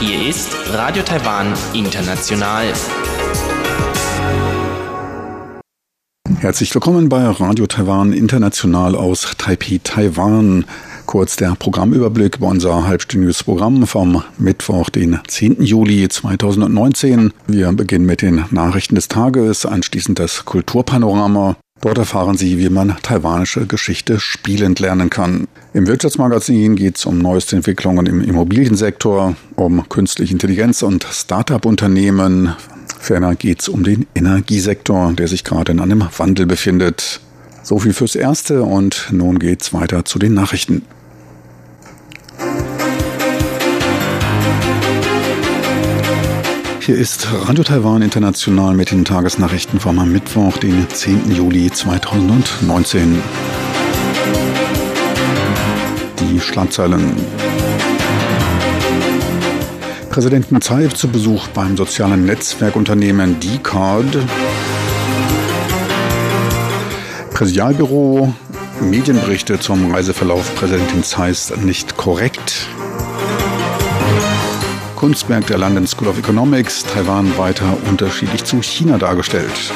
Hier ist Radio Taiwan International. Herzlich willkommen bei Radio Taiwan International aus Taipei, Taiwan. Kurz der Programmüberblick über unser halbstündiges Programm vom Mittwoch, den 10. Juli 2019. Wir beginnen mit den Nachrichten des Tages, anschließend das Kulturpanorama. Dort erfahren Sie, wie man taiwanische Geschichte spielend lernen kann. Im Wirtschaftsmagazin geht es um neueste Entwicklungen im Immobiliensektor, um künstliche Intelligenz und Start-up-Unternehmen. Ferner geht es um den Energiesektor, der sich gerade in einem Wandel befindet. So viel fürs Erste und nun geht's weiter zu den Nachrichten. Hier ist Radio Taiwan International mit den Tagesnachrichten vom Mittwoch, den 10. Juli 2019. Die Schlagzeilen. Präsidenten Tsai zu Besuch beim sozialen Netzwerkunternehmen D-Card. Präsidialbüro, Medienberichte zum Reiseverlauf Präsidentin Zeiss nicht korrekt. Kunstwerk der London School of Economics, Taiwan weiter unterschiedlich zu China dargestellt.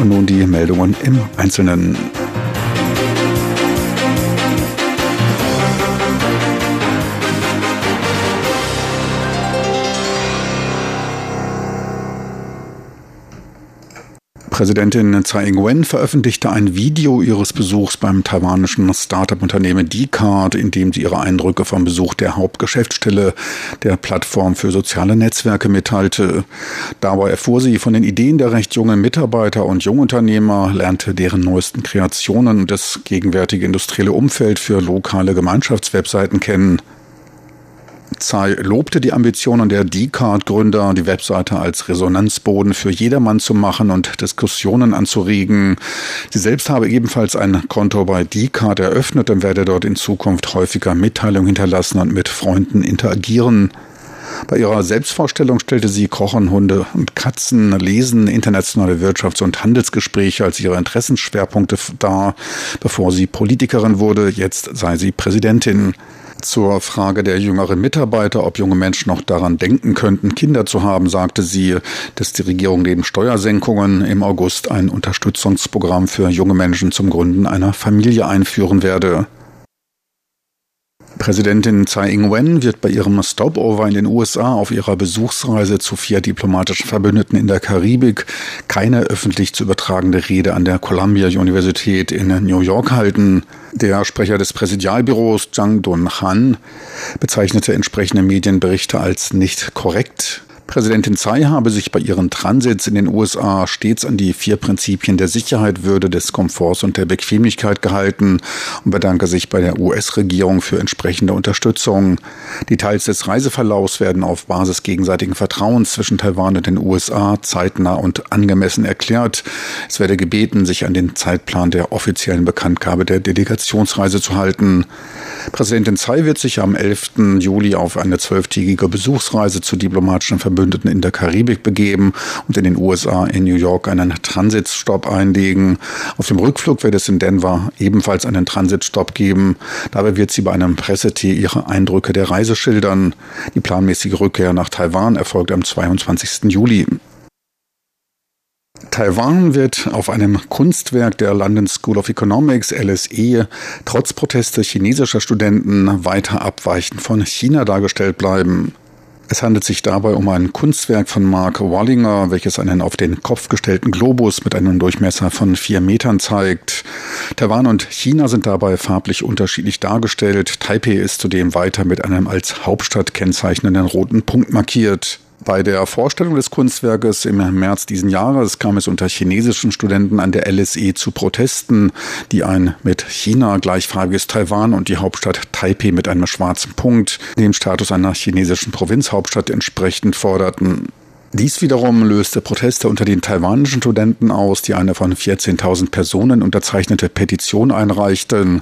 Und nun die Meldungen im Einzelnen. Präsidentin Tsai Ing-wen veröffentlichte ein Video ihres Besuchs beim taiwanischen Startup-Unternehmen D-Card, in dem sie ihre Eindrücke vom Besuch der Hauptgeschäftsstelle der Plattform für soziale Netzwerke mitteilte. Dabei erfuhr sie von den Ideen der recht jungen Mitarbeiter und Jungunternehmer, lernte deren neuesten Kreationen und das gegenwärtige industrielle Umfeld für lokale Gemeinschaftswebseiten kennen. Tsai lobte die Ambitionen der D-Card-Gründer, die Webseite als Resonanzboden für jedermann zu machen und Diskussionen anzuregen. Sie selbst habe ebenfalls ein Konto bei D-Card eröffnet und werde dort in Zukunft häufiger Mitteilungen hinterlassen und mit Freunden interagieren. Bei ihrer Selbstvorstellung stellte sie Kochen, Hunde und Katzen, Lesen, internationale Wirtschafts- und Handelsgespräche als ihre Interessensschwerpunkte dar, bevor sie Politikerin wurde. Jetzt sei sie Präsidentin. Zur Frage der jüngeren Mitarbeiter, ob junge Menschen noch daran denken könnten, Kinder zu haben, sagte sie, dass die Regierung neben Steuersenkungen im August ein Unterstützungsprogramm für junge Menschen zum Gründen einer Familie einführen werde. Präsidentin Tsai Ing-wen wird bei ihrem Stopover in den USA auf ihrer Besuchsreise zu vier diplomatischen Verbündeten in der Karibik keine öffentlich zu übertragende Rede an der Columbia Universität in New York halten. Der Sprecher des Präsidialbüros Zhang Dun-han bezeichnete entsprechende Medienberichte als nicht korrekt. Präsidentin Tsai habe sich bei ihren Transits in den USA stets an die vier Prinzipien der Sicherheit, Würde, des Komforts und der Bequemlichkeit gehalten und bedanke sich bei der US-Regierung für entsprechende Unterstützung. Details des Reiseverlaufs werden auf Basis gegenseitigen Vertrauens zwischen Taiwan und den USA zeitnah und angemessen erklärt. Es werde gebeten, sich an den Zeitplan der offiziellen Bekanntgabe der Delegationsreise zu halten. Präsidentin Tsai wird sich am 11. Juli auf eine zwölftägige Besuchsreise zu diplomatischen Verbündeten in der Karibik begeben und in den USA in New York einen Transitstopp einlegen. Auf dem Rückflug wird es in Denver ebenfalls einen Transitstopp geben. Dabei wird sie bei einem Pressetee ihre Eindrücke der Reise schildern. Die planmäßige Rückkehr nach Taiwan erfolgt am 22. Juli. Taiwan wird auf einem Kunstwerk der London School of Economics LSE trotz Proteste chinesischer Studenten weiter abweichend von China dargestellt bleiben. Es handelt sich dabei um ein Kunstwerk von Mark Wallinger, welches einen auf den Kopf gestellten Globus mit einem Durchmesser von vier Metern zeigt. Taiwan und China sind dabei farblich unterschiedlich dargestellt. Taipei ist zudem weiter mit einem als Hauptstadt kennzeichnenden roten Punkt markiert. Bei der Vorstellung des Kunstwerkes im März diesen Jahres kam es unter chinesischen Studenten an der LSE zu Protesten, die ein mit China gleichfarbiges Taiwan und die Hauptstadt Taipei mit einem schwarzen Punkt, dem Status einer chinesischen Provinzhauptstadt entsprechend forderten. Dies wiederum löste Proteste unter den taiwanischen Studenten aus, die eine von 14.000 Personen unterzeichnete Petition einreichten.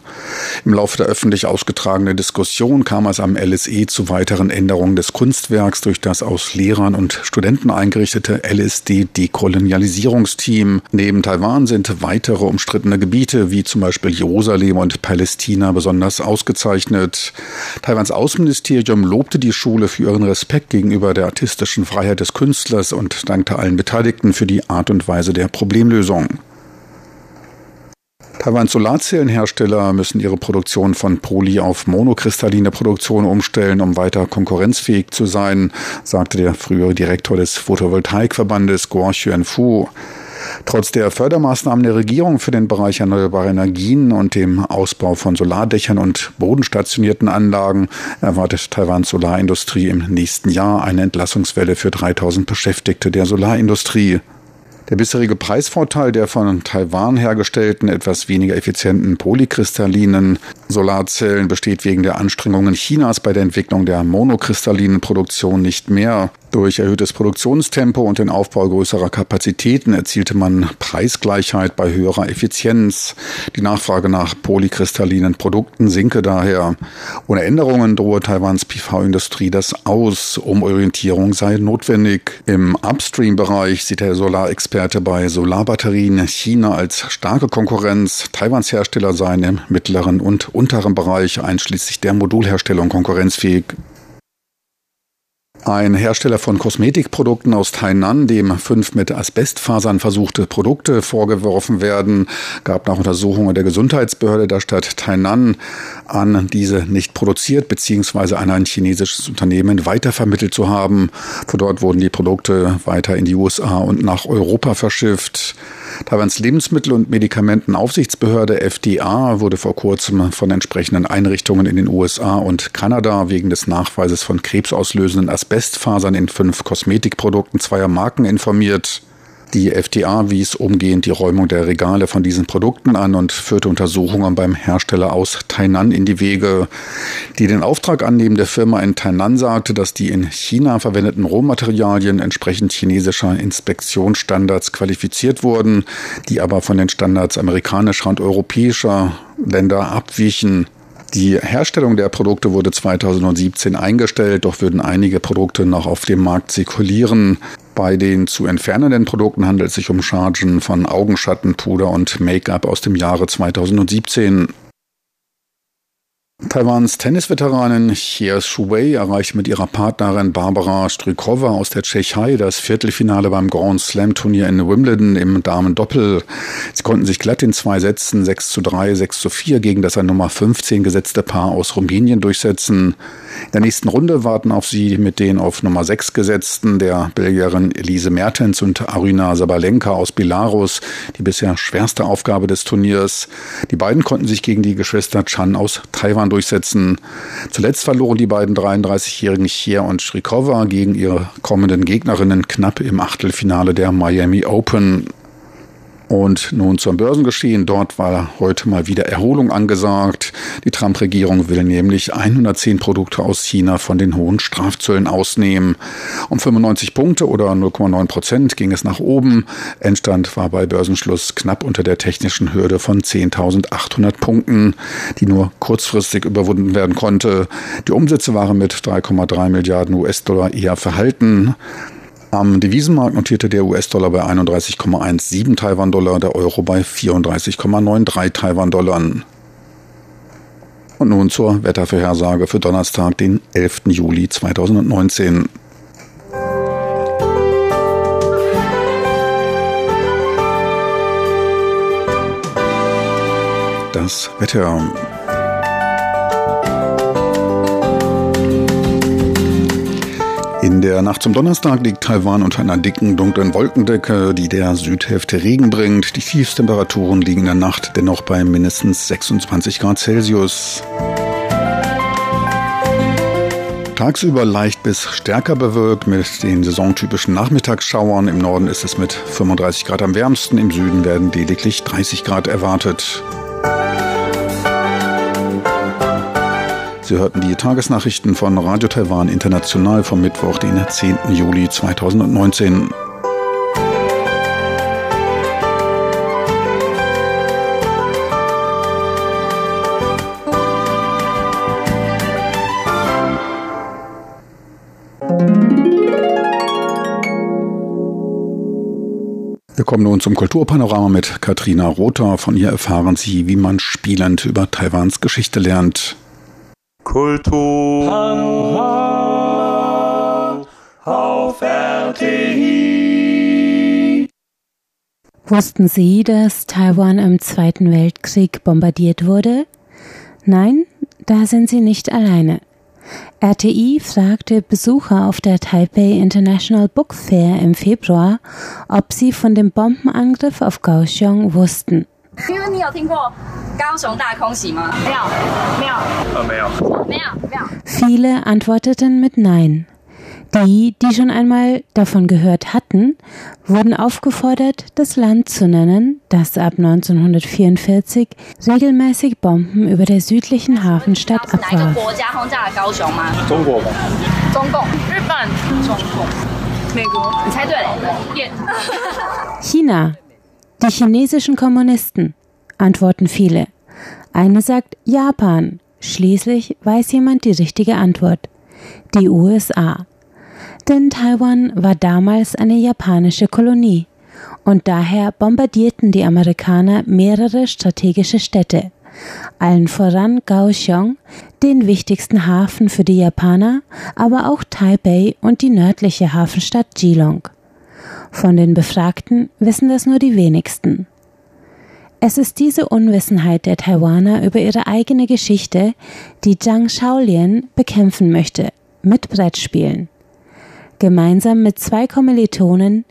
Im Laufe der öffentlich ausgetragenen Diskussion kam es am LSE zu weiteren Änderungen des Kunstwerks durch das aus Lehrern und Studenten eingerichtete LSD-Dekolonialisierungsteam. Neben Taiwan sind weitere umstrittene Gebiete wie zum Beispiel Jerusalem und Palästina besonders ausgezeichnet. Taiwans Außenministerium lobte die Schule für ihren Respekt gegenüber der artistischen Freiheit des Künstlers Künstlers und dankte allen Beteiligten für die Art und Weise der Problemlösung. Taiwans Solarzellenhersteller müssen ihre Produktion von Poly auf monokristalline Produktion umstellen, um weiter konkurrenzfähig zu sein, sagte der frühere Direktor des Photovoltaikverbandes Guo Xuanfu. Trotz der Fördermaßnahmen der Regierung für den Bereich erneuerbare Energien und dem Ausbau von Solardächern und bodenstationierten Anlagen erwartet Taiwans Solarindustrie im nächsten Jahr eine Entlassungswelle für 3000 Beschäftigte der Solarindustrie. Der bisherige Preisvorteil der von Taiwan hergestellten, etwas weniger effizienten polykristallinen Solarzellen besteht wegen der Anstrengungen Chinas bei der Entwicklung der monokristallinen Produktion nicht mehr. Durch erhöhtes Produktionstempo und den Aufbau größerer Kapazitäten erzielte man Preisgleichheit bei höherer Effizienz. Die Nachfrage nach polykristallinen Produkten sinke daher. Ohne Änderungen drohe Taiwans PV-Industrie das aus. Umorientierung sei notwendig. Im Upstream-Bereich sieht der Solarexperte bei Solarbatterien China als starke Konkurrenz. Taiwans Hersteller seien im mittleren und unteren Bereich einschließlich der Modulherstellung konkurrenzfähig. Ein Hersteller von Kosmetikprodukten aus Tainan, dem fünf mit Asbestfasern versuchte Produkte vorgeworfen werden, gab nach Untersuchungen der Gesundheitsbehörde der Stadt Tainan an, diese nicht produziert bzw. an ein chinesisches Unternehmen weitervermittelt zu haben. Von dort wurden die Produkte weiter in die USA und nach Europa verschifft. Taiwans Lebensmittel- und Medikamentenaufsichtsbehörde FDA wurde vor kurzem von entsprechenden Einrichtungen in den USA und Kanada wegen des Nachweises von krebsauslösenden Asbestfasern in fünf Kosmetikprodukten zweier Marken informiert. Die FDA wies umgehend die Räumung der Regale von diesen Produkten an und führte Untersuchungen beim Hersteller aus Tainan in die Wege. Die den Auftrag annehmende Firma in Tainan sagte, dass die in China verwendeten Rohmaterialien entsprechend chinesischer Inspektionsstandards qualifiziert wurden, die aber von den Standards amerikanischer und europäischer Länder abwichen. Die Herstellung der Produkte wurde 2017 eingestellt, doch würden einige Produkte noch auf dem Markt zirkulieren. Bei den zu entfernenden Produkten handelt es sich um Chargen von Augenschattenpuder und Make-up aus dem Jahre 2017. Taiwans Tennisveteranin Xie Shuwei erreichte mit ihrer Partnerin Barbara Strykova aus der Tschechei das Viertelfinale beim Grand Slam Turnier in Wimbledon im Damen-Doppel. Sie konnten sich glatt in zwei Sätzen 6 zu 3, 6 zu 4 gegen das an Nummer 15 gesetzte Paar aus Rumänien durchsetzen. In der nächsten Runde warten auf sie mit den auf Nummer 6 gesetzten, der Belgierin Elise Mertens und Arina Sabalenka aus Belarus, die bisher schwerste Aufgabe des Turniers. Die beiden konnten sich gegen die Geschwister Chan aus Taiwan durchsetzen. Zuletzt verloren die beiden 33-jährigen Chier und Shrikova gegen ihre kommenden Gegnerinnen knapp im Achtelfinale der Miami Open. Und nun zum Börsengeschehen. Dort war heute mal wieder Erholung angesagt. Die Trump-Regierung will nämlich 110 Produkte aus China von den hohen Strafzöllen ausnehmen. Um 95 Punkte oder 0,9 Prozent ging es nach oben. Endstand war bei Börsenschluss knapp unter der technischen Hürde von 10.800 Punkten, die nur kurzfristig überwunden werden konnte. Die Umsätze waren mit 3,3 Milliarden US-Dollar eher verhalten. Am Devisenmarkt notierte der US-Dollar bei 31,17 Taiwan-Dollar, der Euro bei 34,93 Taiwan-Dollar. Und nun zur Wettervorhersage für Donnerstag, den 11. Juli 2019. Das Wetter. In der Nacht zum Donnerstag liegt Taiwan unter einer dicken, dunklen Wolkendecke, die der Südhälfte Regen bringt. Die Tiefstemperaturen liegen in der Nacht dennoch bei mindestens 26 Grad Celsius. Tagsüber leicht bis stärker bewölkt mit den saisontypischen Nachmittagsschauern. Im Norden ist es mit 35 Grad am wärmsten, im Süden werden lediglich 30 Grad erwartet. Sie hörten die Tagesnachrichten von Radio Taiwan International vom Mittwoch, den 10. Juli 2019. Wir kommen nun zum Kulturpanorama mit Katrina Rother. Von ihr erfahren Sie, wie man spielend über Taiwans Geschichte lernt. Kultur auf RTI. Wussten Sie, dass Taiwan im Zweiten Weltkrieg bombardiert wurde? Nein, da sind Sie nicht alleine. RTI fragte Besucher auf der Taipei International Book Fair im Februar, ob sie von dem Bombenangriff auf Kaohsiung wussten. Viele antworteten mit Nein. Die, die schon einmal davon gehört hatten, wurden aufgefordert, das Land zu nennen, das ab 1944 regelmäßig Bomben über der südlichen Hafenstadt abwarf. China. Die chinesischen Kommunisten, antworten viele. Eine sagt Japan. Schließlich weiß jemand die richtige Antwort. Die USA denn Taiwan war damals eine japanische Kolonie und daher bombardierten die Amerikaner mehrere strategische Städte, allen voran Kaohsiung, den wichtigsten Hafen für die Japaner, aber auch Taipei und die nördliche Hafenstadt Geelong. Von den Befragten wissen das nur die wenigsten. Es ist diese Unwissenheit der Taiwaner über ihre eigene Geschichte, die Zhang Shaolien bekämpfen möchte, mit Brettspielen. Gemeinsam mit zwei Kommilitonen,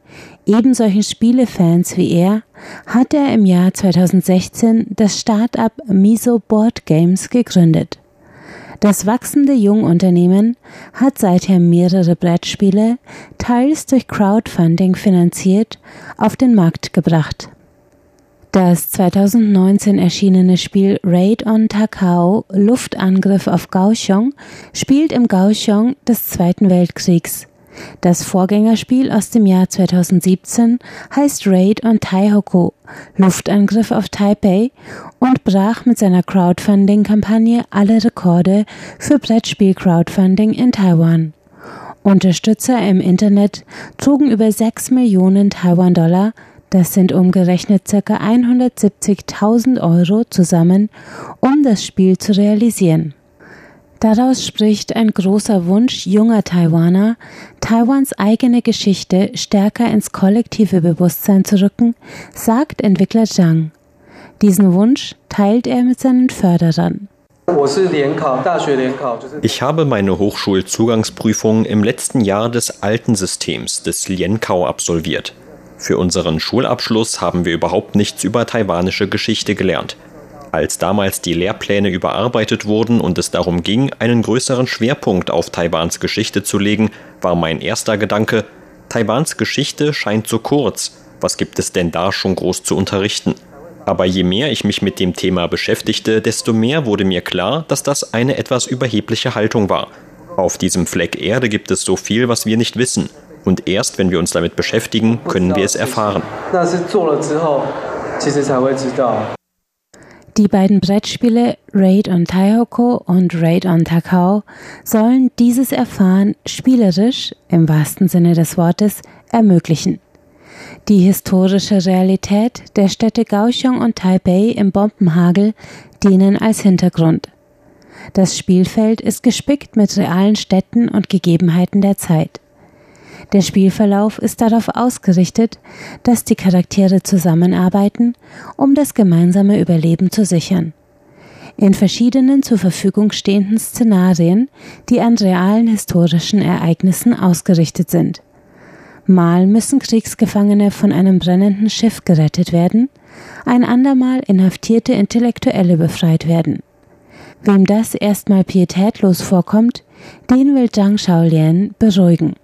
ebensolchen Spielefans wie er, hat er im Jahr 2016 das Start-up Miso Board Games gegründet. Das wachsende Jungunternehmen hat seither mehrere Brettspiele, teils durch Crowdfunding finanziert, auf den Markt gebracht. Das 2019 erschienene Spiel Raid on Takao Luftangriff auf Kaohsiung spielt im Kaohsiung des Zweiten Weltkriegs das Vorgängerspiel aus dem Jahr 2017 heißt Raid on Taihoku, Luftangriff auf Taipei und brach mit seiner Crowdfunding-Kampagne alle Rekorde für Brettspiel-Crowdfunding in Taiwan. Unterstützer im Internet trugen über 6 Millionen Taiwan-Dollar, das sind umgerechnet ca. 170.000 Euro zusammen, um das Spiel zu realisieren. Daraus spricht ein großer Wunsch junger Taiwaner, Taiwans eigene Geschichte stärker ins kollektive Bewusstsein zu rücken, sagt Entwickler Zhang. Diesen Wunsch teilt er mit seinen Förderern. Ich habe meine Hochschulzugangsprüfung im letzten Jahr des alten Systems des Lienkau absolviert. Für unseren Schulabschluss haben wir überhaupt nichts über taiwanische Geschichte gelernt. Als damals die Lehrpläne überarbeitet wurden und es darum ging, einen größeren Schwerpunkt auf Taiwans Geschichte zu legen, war mein erster Gedanke, Taiwans Geschichte scheint so kurz, was gibt es denn da schon groß zu unterrichten? Aber je mehr ich mich mit dem Thema beschäftigte, desto mehr wurde mir klar, dass das eine etwas überhebliche Haltung war. Auf diesem Fleck Erde gibt es so viel, was wir nicht wissen. Und erst wenn wir uns damit beschäftigen, können wir es erfahren. Die beiden Brettspiele Raid on Taihoko und Raid on Takao sollen dieses Erfahren spielerisch, im wahrsten Sinne des Wortes, ermöglichen. Die historische Realität der Städte Kaohsiung und Taipei im Bombenhagel dienen als Hintergrund. Das Spielfeld ist gespickt mit realen Städten und Gegebenheiten der Zeit. Der Spielverlauf ist darauf ausgerichtet, dass die Charaktere zusammenarbeiten, um das gemeinsame Überleben zu sichern. In verschiedenen zur Verfügung stehenden Szenarien, die an realen historischen Ereignissen ausgerichtet sind. Mal müssen Kriegsgefangene von einem brennenden Schiff gerettet werden, ein andermal inhaftierte Intellektuelle befreit werden. Wem das erstmal pietätlos vorkommt, den will Zhang Shaolien beruhigen.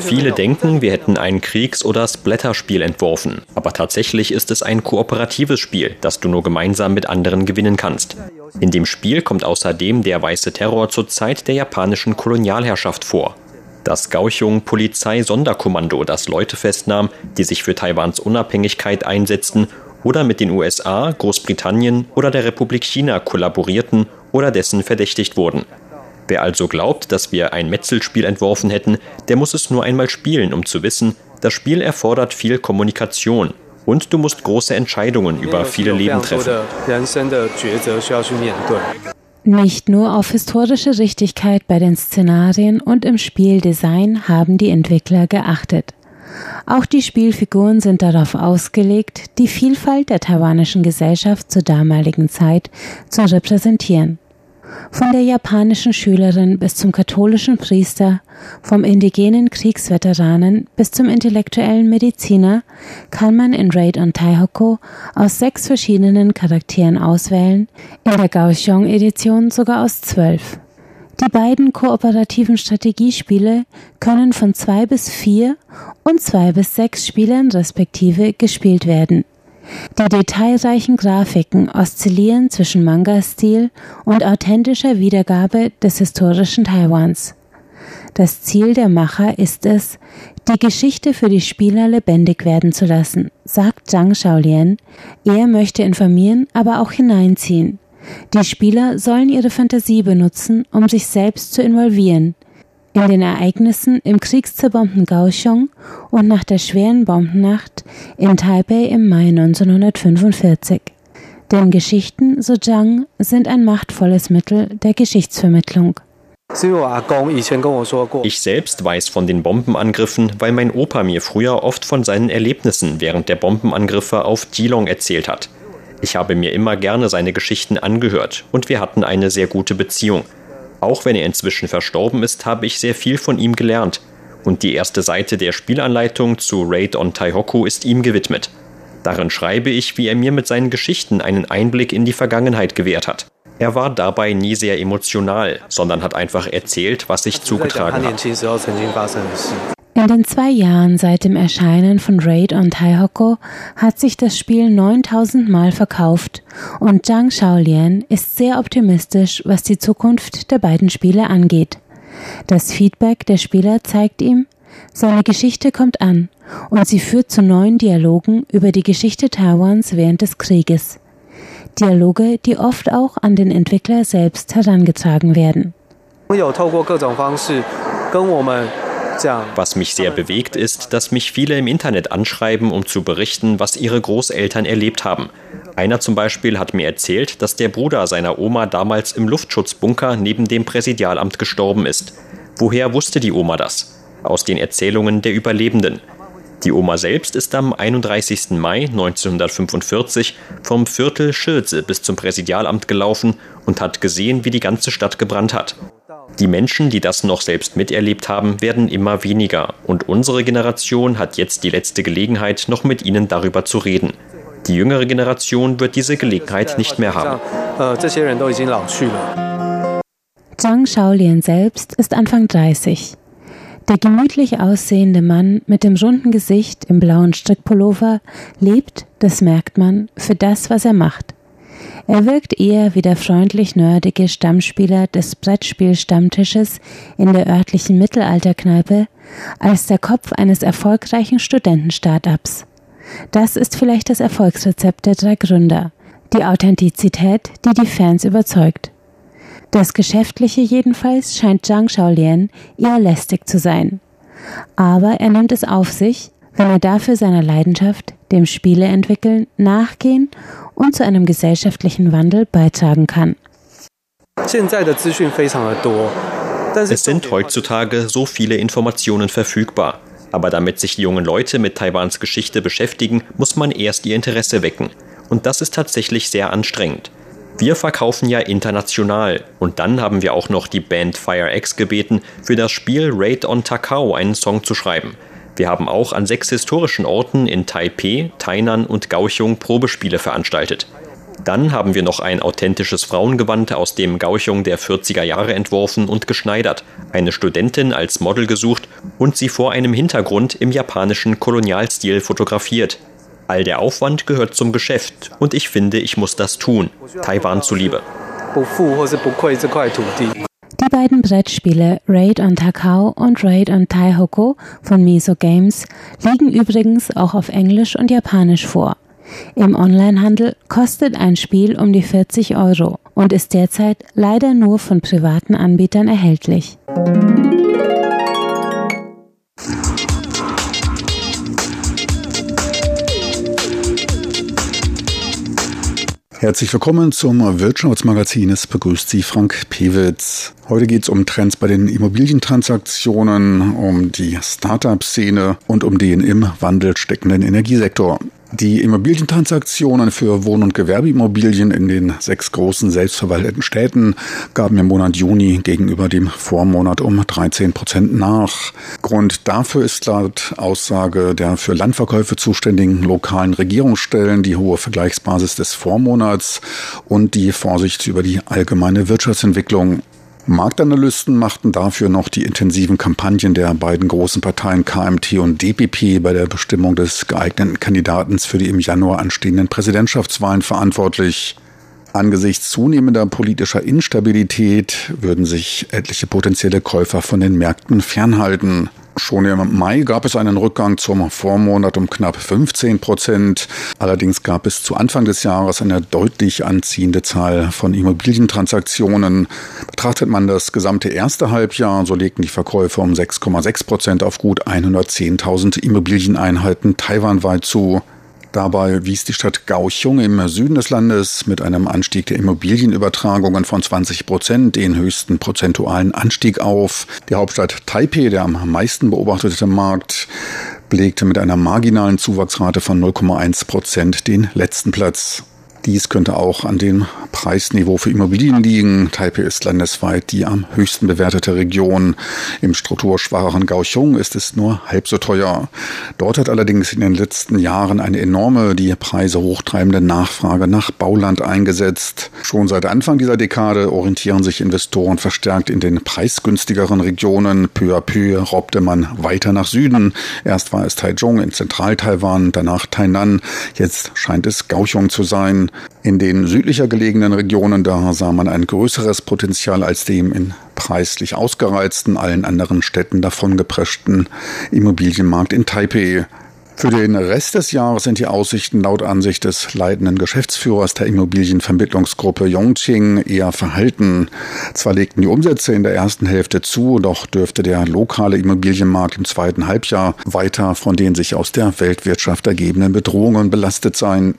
Viele denken, wir hätten ein Kriegs- oder Splatter-Spiel entworfen. Aber tatsächlich ist es ein kooperatives Spiel, das du nur gemeinsam mit anderen gewinnen kannst. In dem Spiel kommt außerdem der weiße Terror zur Zeit der japanischen Kolonialherrschaft vor. Das Kaohsiung-Polizei-Sonderkommando, das Leute festnahm, die sich für Taiwans Unabhängigkeit einsetzten oder mit den USA, Großbritannien oder der Republik China kollaborierten oder dessen verdächtigt wurden. Wer also glaubt, dass wir ein Metzelspiel entworfen hätten, der muss es nur einmal spielen, um zu wissen, das Spiel erfordert viel Kommunikation und du musst große Entscheidungen über viele Leben treffen. Nicht nur auf historische Richtigkeit bei den Szenarien und im Spieldesign haben die Entwickler geachtet. Auch die Spielfiguren sind darauf ausgelegt, die Vielfalt der taiwanischen Gesellschaft zur damaligen Zeit zu repräsentieren. Von der japanischen Schülerin bis zum katholischen Priester, vom indigenen Kriegsveteranen bis zum intellektuellen Mediziner kann man in Raid on Taihoko aus sechs verschiedenen Charakteren auswählen, in der Kaohsiung-Edition sogar aus zwölf. Die beiden kooperativen Strategiespiele können von zwei bis vier und zwei bis sechs Spielern respektive gespielt werden. Die detailreichen Grafiken oszillieren zwischen Manga-Stil und authentischer Wiedergabe des historischen Taiwans. Das Ziel der Macher ist es, die Geschichte für die Spieler lebendig werden zu lassen, sagt Zhang Shaolien. Er möchte informieren, aber auch hineinziehen. Die Spieler sollen ihre Fantasie benutzen, um sich selbst zu involvieren, in den Ereignissen im kriegszerbombten Kaohsiung und nach der schweren Bombennacht in Taipei im Mai 1945. Denn Geschichten, so Zhang, sind ein machtvolles Mittel der Geschichtsvermittlung. Ich selbst weiß von den Bombenangriffen, weil mein Opa mir früher oft von seinen Erlebnissen während der Bombenangriffe auf Geelong erzählt hat. Ich habe mir immer gerne seine Geschichten angehört und wir hatten eine sehr gute Beziehung. Auch wenn er inzwischen verstorben ist, habe ich sehr viel von ihm gelernt. Und die erste Seite der Spielanleitung zu Raid on Taihoku ist ihm gewidmet. Darin schreibe ich, wie er mir mit seinen Geschichten einen Einblick in die Vergangenheit gewährt hat. Er war dabei nie sehr emotional, sondern hat einfach erzählt, was sich zugetragen hat. In den zwei Jahren seit dem Erscheinen von Raid on Taihoko hat sich das Spiel 9000 Mal verkauft und Zhang Shaolian ist sehr optimistisch, was die Zukunft der beiden Spiele angeht. Das Feedback der Spieler zeigt ihm, seine Geschichte kommt an und sie führt zu neuen Dialogen über die Geschichte Taiwans während des Krieges. Dialoge, die oft auch an den Entwickler selbst herangetragen werden. Was mich sehr bewegt, ist, dass mich viele im Internet anschreiben, um zu berichten, was ihre Großeltern erlebt haben. Einer zum Beispiel hat mir erzählt, dass der Bruder seiner Oma damals im Luftschutzbunker neben dem Präsidialamt gestorben ist. Woher wusste die Oma das? Aus den Erzählungen der Überlebenden. Die Oma selbst ist am 31. Mai 1945 vom Viertel Schirze bis zum Präsidialamt gelaufen und hat gesehen, wie die ganze Stadt gebrannt hat. Die Menschen, die das noch selbst miterlebt haben, werden immer weniger und unsere Generation hat jetzt die letzte Gelegenheit, noch mit ihnen darüber zu reden. Die jüngere Generation wird diese Gelegenheit nicht mehr haben. Zhang Shaolien selbst ist Anfang 30. Der gemütlich aussehende Mann mit dem runden Gesicht im blauen Strickpullover lebt, das merkt man, für das, was er macht. Er wirkt eher wie der freundlich nerdige Stammspieler des Brettspielstammtisches in der örtlichen Mittelalterkneipe als der Kopf eines erfolgreichen Studenten-Startups. Das ist vielleicht das Erfolgsrezept der drei Gründer, die Authentizität, die die Fans überzeugt. Das Geschäftliche jedenfalls scheint Zhang Shaolien eher lästig zu sein. Aber er nimmt es auf sich, wenn er dafür seiner Leidenschaft, dem Spieleentwickeln, nachgehen und zu einem gesellschaftlichen Wandel beitragen kann. Es sind heutzutage so viele Informationen verfügbar. Aber damit sich die jungen Leute mit Taiwans Geschichte beschäftigen, muss man erst ihr Interesse wecken. Und das ist tatsächlich sehr anstrengend. Wir verkaufen ja international und dann haben wir auch noch die Band Fire X gebeten, für das Spiel Raid on Takao einen Song zu schreiben. Wir haben auch an sechs historischen Orten in Taipei, Tainan und Kaohsiung Probespiele veranstaltet. Dann haben wir noch ein authentisches Frauengewand aus dem Gauchung der 40er Jahre entworfen und geschneidert, eine Studentin als Model gesucht und sie vor einem Hintergrund im japanischen Kolonialstil fotografiert. All der Aufwand gehört zum Geschäft und ich finde, ich muss das tun, Taiwan zuliebe. Die beiden Brettspiele Raid on Takao und Raid on Taihoko von Miso Games liegen übrigens auch auf Englisch und Japanisch vor. Im Onlinehandel kostet ein Spiel um die 40 Euro und ist derzeit leider nur von privaten Anbietern erhältlich. Herzlich willkommen zum Wirtschaftsmagazin. Es begrüßt Sie Frank Pewitz. Heute geht es um Trends bei den Immobilientransaktionen, um die Startup-Szene und um den im Wandel steckenden Energiesektor. Die Immobilientransaktionen für Wohn- und Gewerbeimmobilien in den sechs großen selbstverwalteten Städten gaben im Monat Juni gegenüber dem Vormonat um 13 Prozent nach. Grund dafür ist laut Aussage der für Landverkäufe zuständigen lokalen Regierungsstellen die hohe Vergleichsbasis des Vormonats und die Vorsicht über die allgemeine Wirtschaftsentwicklung. Marktanalysten machten dafür noch die intensiven Kampagnen der beiden großen Parteien KMT und DPP bei der Bestimmung des geeigneten Kandidaten für die im Januar anstehenden Präsidentschaftswahlen verantwortlich. Angesichts zunehmender politischer Instabilität würden sich etliche potenzielle Käufer von den Märkten fernhalten. Schon im Mai gab es einen Rückgang zum Vormonat um knapp 15 Prozent. Allerdings gab es zu Anfang des Jahres eine deutlich anziehende Zahl von Immobilientransaktionen. Betrachtet man das gesamte erste Halbjahr, so legten die Verkäufe um 6,6 Prozent auf gut 110.000 Immobilieneinheiten taiwanweit zu. Dabei wies die Stadt Kaohsiung im Süden des Landes mit einem Anstieg der Immobilienübertragungen von 20 Prozent den höchsten prozentualen Anstieg auf. Die Hauptstadt Taipei, der am meisten beobachtete Markt, belegte mit einer marginalen Zuwachsrate von 0,1 Prozent den letzten Platz. Dies könnte auch an dem Preisniveau für Immobilien liegen. Taipei ist landesweit die am höchsten bewertete Region. Im strukturschwacheren Kaohsiung ist es nur halb so teuer. Dort hat allerdings in den letzten Jahren eine enorme, die Preise hochtreibende Nachfrage nach Bauland eingesetzt. Schon seit Anfang dieser Dekade orientieren sich Investoren verstärkt in den preisgünstigeren Regionen. Peu à peu robbte man weiter nach Süden. Erst war es Taichung in Zentral-Taiwan, danach Tainan. Jetzt scheint es Kaohsiung zu sein. In den südlicher gelegenen Regionen, da sah man ein größeres Potenzial als dem in preislich ausgereizten, allen anderen Städten davongepreschten Immobilienmarkt in Taipei. Für den Rest des Jahres sind die Aussichten laut Ansicht des leitenden Geschäftsführers der Immobilienvermittlungsgruppe Yongqing eher verhalten. Zwar legten die Umsätze in der ersten Hälfte zu, doch dürfte der lokale Immobilienmarkt im zweiten Halbjahr weiter von den sich aus der Weltwirtschaft ergebenden Bedrohungen belastet sein.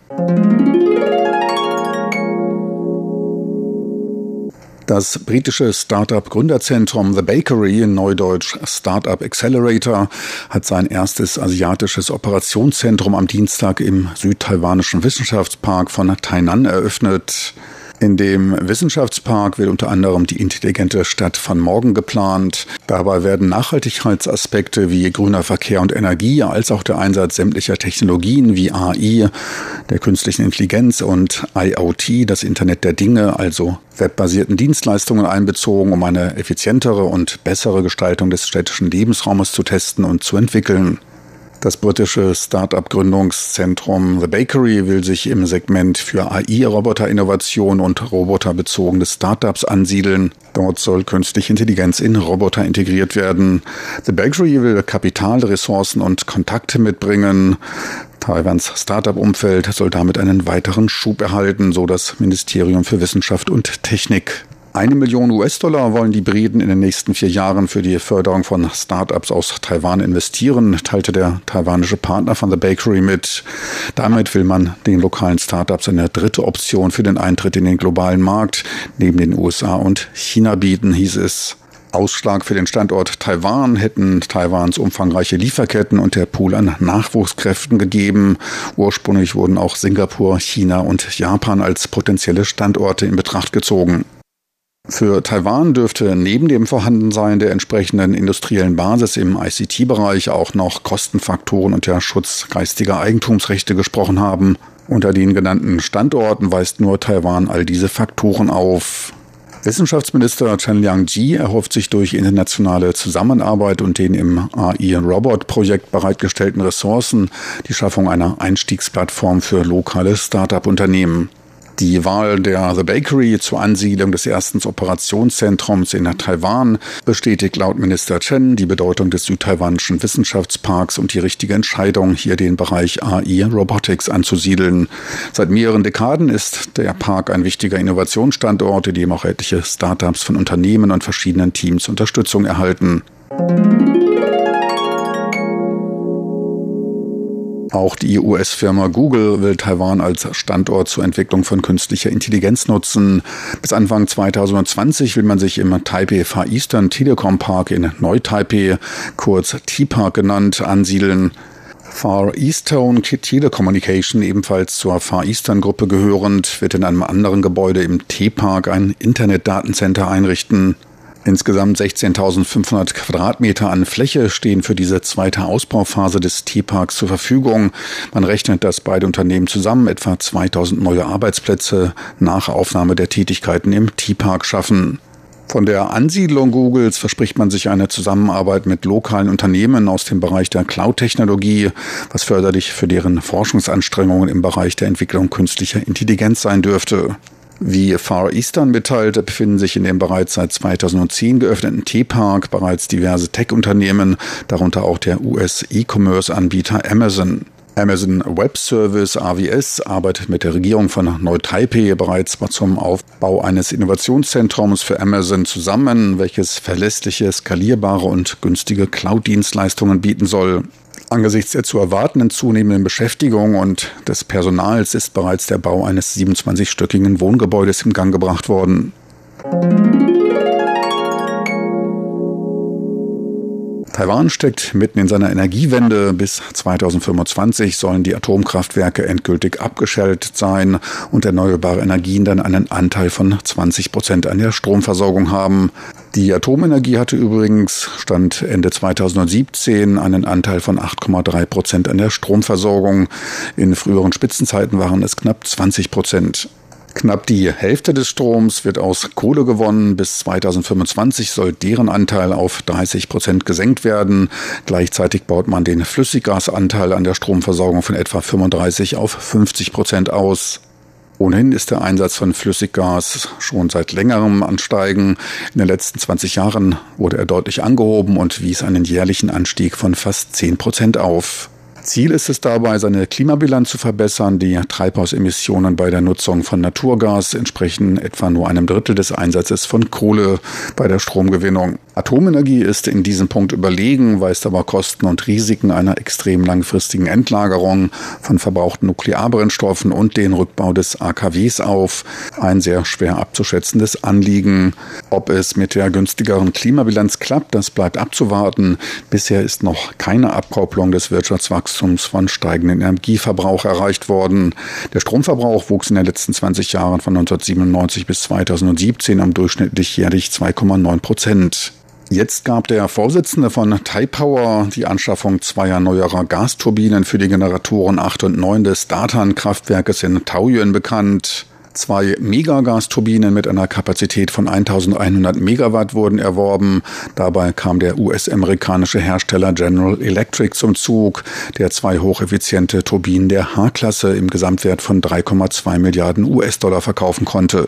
Das britische Startup-Gründerzentrum The Bakery, in Neudeutsch Startup Accelerator, hat sein erstes asiatisches Operationszentrum am Dienstag im südtaiwanischen Wissenschaftspark von Tainan eröffnet. In dem Wissenschaftspark wird unter anderem die intelligente Stadt von morgen geplant. Dabei werden Nachhaltigkeitsaspekte wie grüner Verkehr und Energie als auch der Einsatz sämtlicher Technologien wie AI, der künstlichen Intelligenz und IoT, das Internet der Dinge, also webbasierten Dienstleistungen einbezogen, um eine effizientere und bessere Gestaltung des städtischen Lebensraumes zu testen und zu entwickeln. Das britische Start-up-Gründungszentrum The Bakery will sich im Segment für AI-Roboter-Innovation und roboterbezogene Startups ansiedeln. Dort soll künstliche Intelligenz in Roboter integriert werden. The Bakery will Kapital, Ressourcen und Kontakte mitbringen. Taiwans Startup-Umfeld soll damit einen weiteren Schub erhalten, so das Ministerium für Wissenschaft und Technik. Eine Million US-Dollar wollen die Briten in den nächsten vier Jahren für die Förderung von Start-ups aus Taiwan investieren, teilte der taiwanische Partner von The Bakery mit. Damit will man den lokalen Start-ups eine dritte Option für den Eintritt in den globalen Markt neben den USA und China bieten, hieß es. Ausschlag für den Standort Taiwan hätten Taiwans umfangreiche Lieferketten und der Pool an Nachwuchskräften gegeben. Ursprünglich wurden auch Singapur, China und Japan als potenzielle Standorte in Betracht gezogen. Für Taiwan dürfte neben dem Vorhandensein der entsprechenden industriellen Basis im ICT-Bereich auch noch Kostenfaktoren und der Schutz geistiger Eigentumsrechte gesprochen haben. Unter den genannten Standorten weist nur Taiwan all diese Faktoren auf. Wissenschaftsminister Chen Liang-ji erhofft sich durch internationale Zusammenarbeit und den im AI-Robot-Projekt bereitgestellten Ressourcen die Schaffung einer Einstiegsplattform für lokale Start-up-Unternehmen. Die Wahl der The Bakery zur Ansiedlung des ersten Operationszentrums in Taiwan bestätigt laut Minister Chen die Bedeutung des südtaiwanischen Wissenschaftsparks und die richtige Entscheidung, hier den Bereich AI Robotics anzusiedeln. Seit mehreren Dekaden ist der Park ein wichtiger Innovationsstandort, in dem auch etliche Startups von Unternehmen und verschiedenen Teams Unterstützung erhalten. Auch die US-Firma Google will Taiwan als Standort zur Entwicklung von künstlicher Intelligenz nutzen. Bis Anfang 2020 will man sich im Taipei Far Eastern Telekom Park in Neu-Taipei, kurz T-Park genannt, ansiedeln. Far Eastern Telecommunication, ebenfalls zur Far Eastern Gruppe gehörend, wird in einem anderen Gebäude im T-Park ein Internetdatencenter einrichten. Insgesamt 16.500 Quadratmeter an Fläche stehen für diese zweite Ausbauphase des T-Parks zur Verfügung. Man rechnet, dass beide Unternehmen zusammen etwa 2000 neue Arbeitsplätze nach Aufnahme der Tätigkeiten im T-Park schaffen. Von der Ansiedlung Googles verspricht man sich eine Zusammenarbeit mit lokalen Unternehmen aus dem Bereich der Cloud-Technologie, was förderlich für deren Forschungsanstrengungen im Bereich der Entwicklung künstlicher Intelligenz sein dürfte. Wie Far Eastern mitteilt, befinden sich in dem bereits seit 2010 geöffneten T-Park bereits diverse Tech-Unternehmen, darunter auch der US-E-Commerce-Anbieter Amazon. Amazon Web Service AWS arbeitet mit der Regierung von Neu-Taipei bereits zum Aufbau eines Innovationszentrums für Amazon zusammen, welches verlässliche, skalierbare und günstige Cloud-Dienstleistungen bieten soll. Angesichts der zu erwartenden zunehmenden Beschäftigung und des Personals ist bereits der Bau eines 27-stöckigen Wohngebäudes in Gang gebracht worden. Taiwan steckt mitten in seiner Energiewende. Bis 2025 sollen die Atomkraftwerke endgültig abgeschaltet sein und erneuerbare Energien dann einen Anteil von 20 Prozent an der Stromversorgung haben. Die Atomenergie hatte übrigens Stand Ende 2017 einen Anteil von 8,3 Prozent an der Stromversorgung. In früheren Spitzenzeiten waren es knapp 20 Prozent. Knapp die Hälfte des Stroms wird aus Kohle gewonnen. Bis 2025 soll deren Anteil auf 30 Prozent gesenkt werden. Gleichzeitig baut man den Flüssiggasanteil an der Stromversorgung von etwa 35 auf 50 Prozent aus. Ohnehin ist der Einsatz von Flüssiggas schon seit längerem ansteigen. In den letzten 20 Jahren wurde er deutlich angehoben und wies einen jährlichen Anstieg von fast 10 Prozent auf. Ziel ist es dabei, seine Klimabilanz zu verbessern. Die Treibhausemissionen bei der Nutzung von Naturgas entsprechen etwa nur einem Drittel des Einsatzes von Kohle bei der Stromgewinnung. Atomenergie ist in diesem Punkt überlegen, weist aber Kosten und Risiken einer extrem langfristigen Endlagerung von verbrauchten Nuklearbrennstoffen und den Rückbau des AKWs auf. Ein sehr schwer abzuschätzendes Anliegen. Ob es mit der günstigeren Klimabilanz klappt, das bleibt abzuwarten. Bisher ist noch keine Abkopplung des Wirtschaftswachstums Wachstums von steigendem Energieverbrauch erreicht worden. Der Stromverbrauch wuchs in den letzten 20 Jahren von 1997 bis 2017 um durchschnittlich jährlich 2,9 Prozent. Jetzt gab der Vorsitzende von Taipower die Anschaffung zweier neuerer Gasturbinen für die Generatoren 8 und 9 des Datan-Kraftwerkes in Taoyuan bekannt. Zwei Megagasturbinen mit einer Kapazität von 1100 Megawatt wurden erworben. Dabei kam der US-amerikanische Hersteller General Electric zum Zug, der zwei hocheffiziente Turbinen der H-Klasse im Gesamtwert von 3,2 Milliarden US-Dollar verkaufen konnte.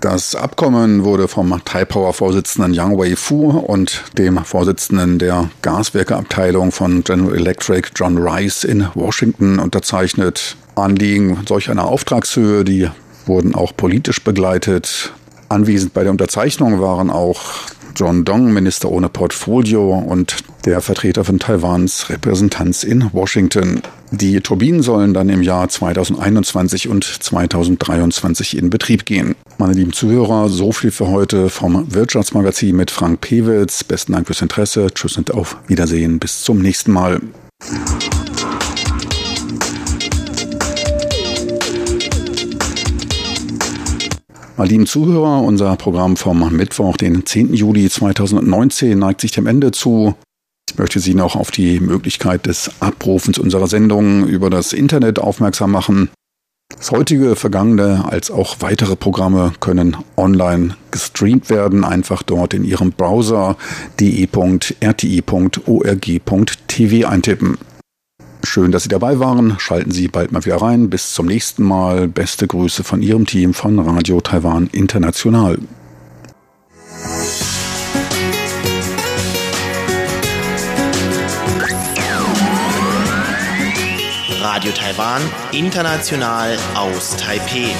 Das Abkommen wurde vom Taipower-Vorsitzenden Yang Wei-Fu und dem Vorsitzenden der Gaswerkeabteilung von General Electric, John Rice, in Washington unterzeichnet. Anliegen solch einer Auftragshöhe, die wurden auch politisch begleitet. Anwesend bei der Unterzeichnung waren auch John Dong, Minister ohne Portfolio, und der Vertreter von Taiwans Repräsentanz in Washington. Die Turbinen sollen dann im Jahr 2021 und 2023 in Betrieb gehen. Meine lieben Zuhörer, so viel für heute vom Wirtschaftsmagazin mit Frank Pewitz. Besten Dank fürs Interesse. Tschüss und auf Wiedersehen. Bis zum nächsten Mal. Meine lieben Zuhörer, unser Programm vom Mittwoch, den 10. Juli 2019, neigt sich dem Ende zu. Ich möchte Sie noch auf die Möglichkeit des Abrufens unserer Sendung über das Internet aufmerksam machen. Das heutige, vergangene als auch weitere Programme können online gestreamt werden. Einfach dort in Ihrem Browser de.rti.org.tv eintippen. Schön, dass Sie dabei waren. Schalten Sie bald mal wieder rein. Bis zum nächsten Mal. Beste Grüße von Ihrem Team von Radio Taiwan International. Radio Taiwan, international aus Taipeh.